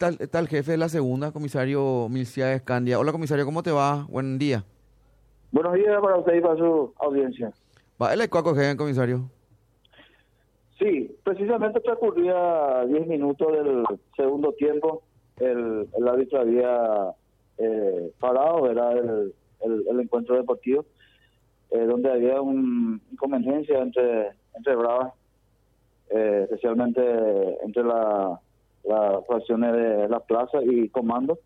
Está, está el jefe de la segunda, comisario Milcia Escandia. Hola, comisario, ¿cómo te va? Buen día. Buenos días para usted y para su audiencia. ¿Va el ecuaco, comisario? Sí, precisamente transcurría 10 minutos del segundo tiempo. El, el árbitro había eh, parado, era el, el, encuentro deportivo, eh, donde había un inconveniencia entre, entre Bravas, eh, especialmente entre la las fracciones de la plaza y comando.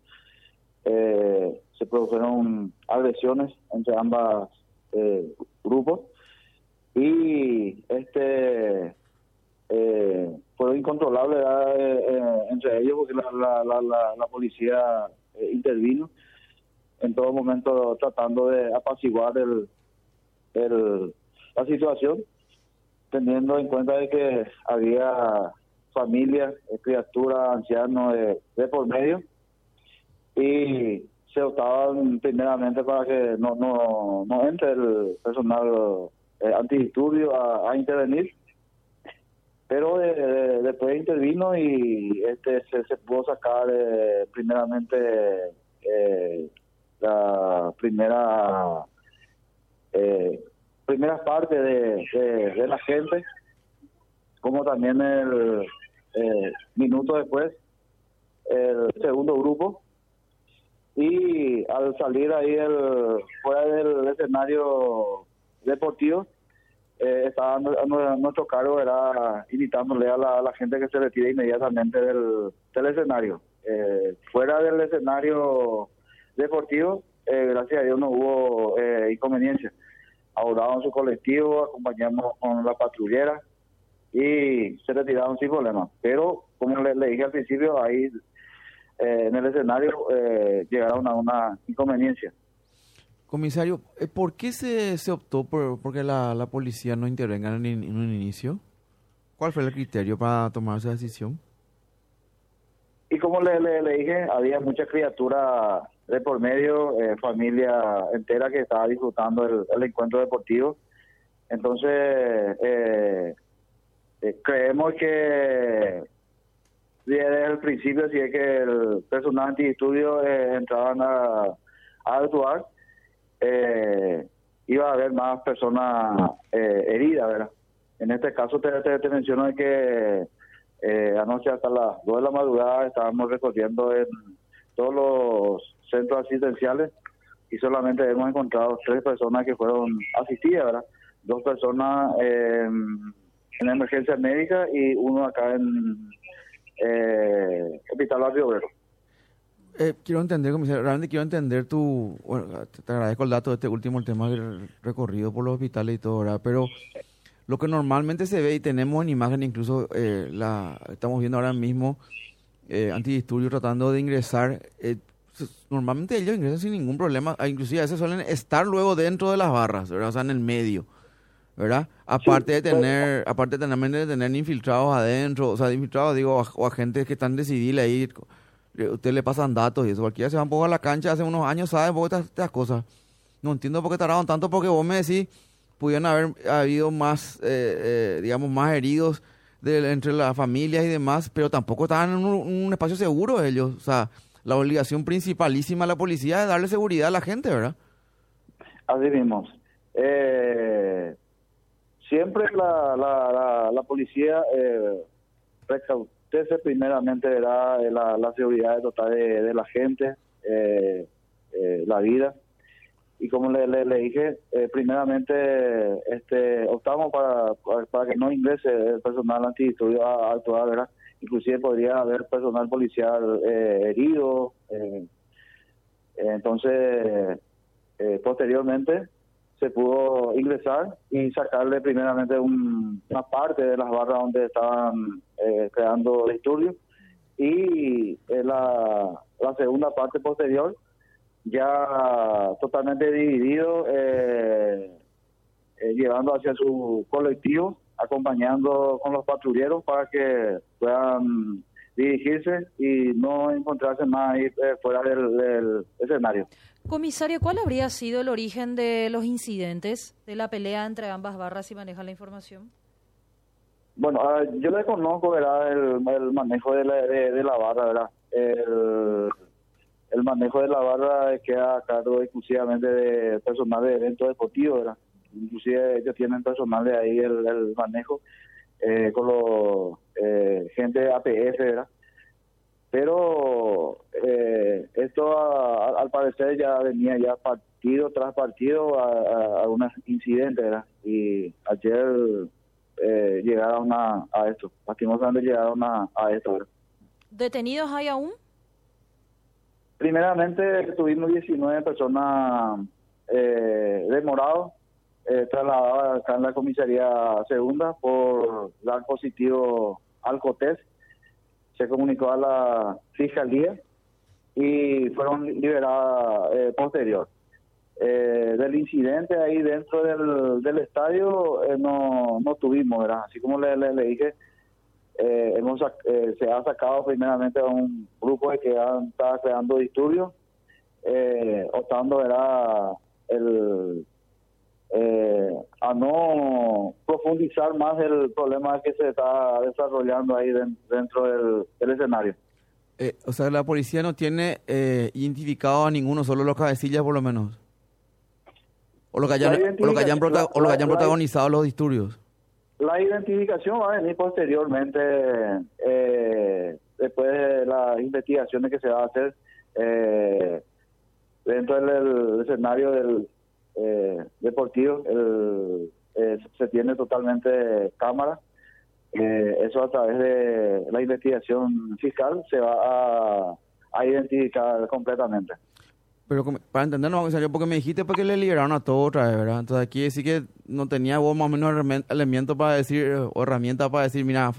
Eh, se produjeron agresiones entre ambas eh, grupos y este eh, fue incontrolable entre ellos porque la, la, la, la policía intervino en todo momento tratando de apaciguar el, el, la situación teniendo en cuenta de que había familias, criaturas, ancianos de, por medio. Y se optaban primeramente para que no no, no entre el personal eh, antidisturbios a, intervenir. Pero después intervino y este se, pudo sacar eh, primeramente eh, la primera eh, primera parte de, de la gente como también el eh, minutos después el segundo grupo. Y al salir ahí el, fuera del escenario deportivo eh, nuestro cargo era invitándole a la, gente que se retire inmediatamente del, del escenario. Eh, fuera del escenario deportivo eh, gracias a Dios no hubo eh, inconveniencia. Abordaron su colectivo acompañamos con la patrullera y se retiraron sin problema. Pero, como le, dije al principio, ahí eh, en el escenario eh, llegaron a una inconveniencia. Comisario, eh, ¿por qué se, se optó por porque la, la policía no intervenga en, en, un inicio? ¿Cuál fue el criterio para tomar esa decisión? Y como le, le, dije, había mucha criatura de por medio, eh, familia entera que estaba disfrutando el, el encuentro deportivo. Entonces, eh, eh, creemos que desde el principio, si es que el personal antiestudio eh, entraban a, a actuar, eh, iba a haber más personas eh, heridas, ¿verdad? En este caso te, te, menciono que anoche hasta las 2 de la madrugada estábamos recorriendo en todos los centros asistenciales y solamente hemos encontrado tres personas que fueron asistidas. Dos personas en emergencia médica y uno acá en eh, Hospital Barrio Obrero. Eh, quiero entender, comisario, realmente quiero entender tu... Bueno, te agradezco el dato de este último, el tema del recorrido por los hospitales y todo, ¿verdad? Pero lo que normalmente se ve y tenemos en imagen, incluso eh, la estamos viendo ahora mismo, eh, antidisturbios tratando de ingresar, eh, normalmente ellos ingresan sin ningún problema, ah, inclusive a veces suelen estar luego dentro de las barras. O sea, en el medio. ¿Verdad? Aparte de tener, aparte tener, de tener infiltrados adentro, o sea, infiltrados, digo, o agentes que están decididos ahí, usted le pasan datos y eso, cualquiera se va un poco a la cancha hace unos años, sabe un poco estas, cosas. No entiendo por qué tardaron tanto, porque vos me decís, pudieron haber habido más, eh, eh, digamos, más heridos entre las familias y demás, pero tampoco estaban en un, espacio seguro ellos, o sea, la obligación principalísima de la policía es darle seguridad a la gente, ¿verdad? Así mismo. Eh, siempre la, la, la, policía eh, primeramente la, la, seguridad total de, de la gente, eh, eh, la vida. Y como le, le, dije, eh, primeramente este optamos para, para, que no ingrese el personal antidisturbio a, actuar, ¿verdad? Inclusive podría haber personal policial herido. entonces, posteriormente se pudo ingresar y sacarle primeramente una parte de las barras donde estaban eh, creando disturbios y eh, la, la segunda parte posterior ya totalmente dividido eh, llevando hacia su colectivo acompañando con los patrulleros para que puedan dirigirse y no encontrarse más ahí fuera del escenario. Comisario, ¿cuál habría sido el origen de los incidentes, de la pelea entre ambas barras, si maneja la información? Bueno, ah, yo le conozco, ¿verdad? El, manejo de la, de, la barra, ¿verdad? el, el manejo de la barra queda a cargo exclusivamente de personal de eventos deportivos, ¿verdad? Inclusive ellos tienen personal de ahí el, el manejo eh, con los eh, gente de APF, ¿verdad? Pero eh, esto a- al parecer ya venía ya partido tras partido a, a, a unos incidentes, ¿verdad? Y ayer eh, llegaron a, a esto, lastimosamente llegaron a, a esto, ¿verdad? ¿Detenidos hay aún? Primeramente tuvimos 19 personas eh, demorados, eh, trasladadas acá en la comisaría segunda por dar positivo al COTES. Se comunicó a la fiscalía y fueron liberadas eh, posterior. Eh, del incidente ahí dentro del, del estadio eh, no, no tuvimos, ¿verdad? Así como le, le, le dije, eh, hemos, eh, se ha sacado primeramente a un grupo que han- estaba creando disturbios, optando ¿verdad? El, a no profundizar más el problema que se está desarrollando ahí den- dentro del, del escenario. Eh, o sea, la policía no tiene eh, identificado a ninguno, solo los cabecillas por lo menos. O lo que hayan, o lo que hayan, prota- identificación- o lo que hayan la- la- protagonizado los disturbios. La identificación va a venir posteriormente, eh, después de las investigaciones que se va a hacer eh, dentro del, escenario del deportivo. El, eh, se tiene totalmente cámara. Eh, eso a través de la investigación fiscal se va a, a identificar completamente. Pero para entendernos, comisario, porque me dijiste porque le liberaron a todo otra vez, ¿verdad? Entonces aquí sí que no tenía vos más o menos elementos para decir, eh, o herramientas para decir, mira,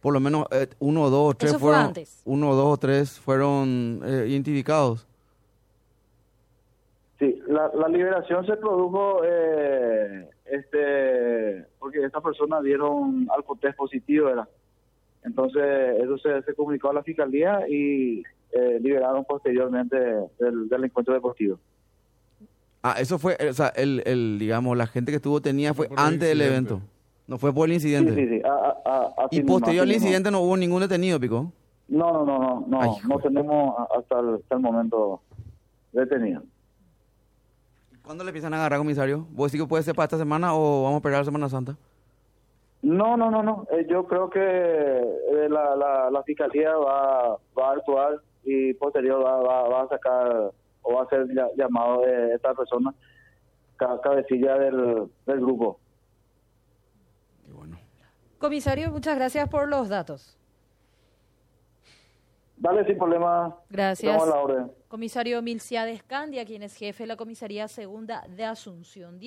por lo menos eh, uno, dos, tres Eso fue fueron, antes. uno, dos o tres fueron eh, identificados. Sí, la, la liberación se produjo eh, este porque estas personas dieron alcotés positivo, ¿verdad? Entonces, eso se, se comunicó a la fiscalía y eh, liberaron posteriormente del, del encuentro deportivo. Ah, eso fue, o sea, el, el, digamos, la gente que estuvo tenía fue Por antes del evento. No fue por el Sí, incidente. sí, sí. a- a- a- así Y mismo, posterior al incidente no hubo ningún detenido, Pico. No, no, no, no, no, Ay, no tenemos hasta el, hasta el momento detenido. ¿Cuándo le empiezan a agarrar, comisario? ¿Vos sí que puede ser para esta semana o vamos a esperar la Semana Santa? No, no, no, no. Eh, yo creo que eh, la, la, la fiscalía va, va a actuar y posterior va, va, va a sacar o va a ya- llamado de esta persona ca- cabecilla del, del grupo. Y bueno. Comisario, muchas gracias por los datos. Dale sin problema. Gracias. Estamos a la orden. Comisario Milciades Candia, quien es jefe de la comisaría segunda de Asunción.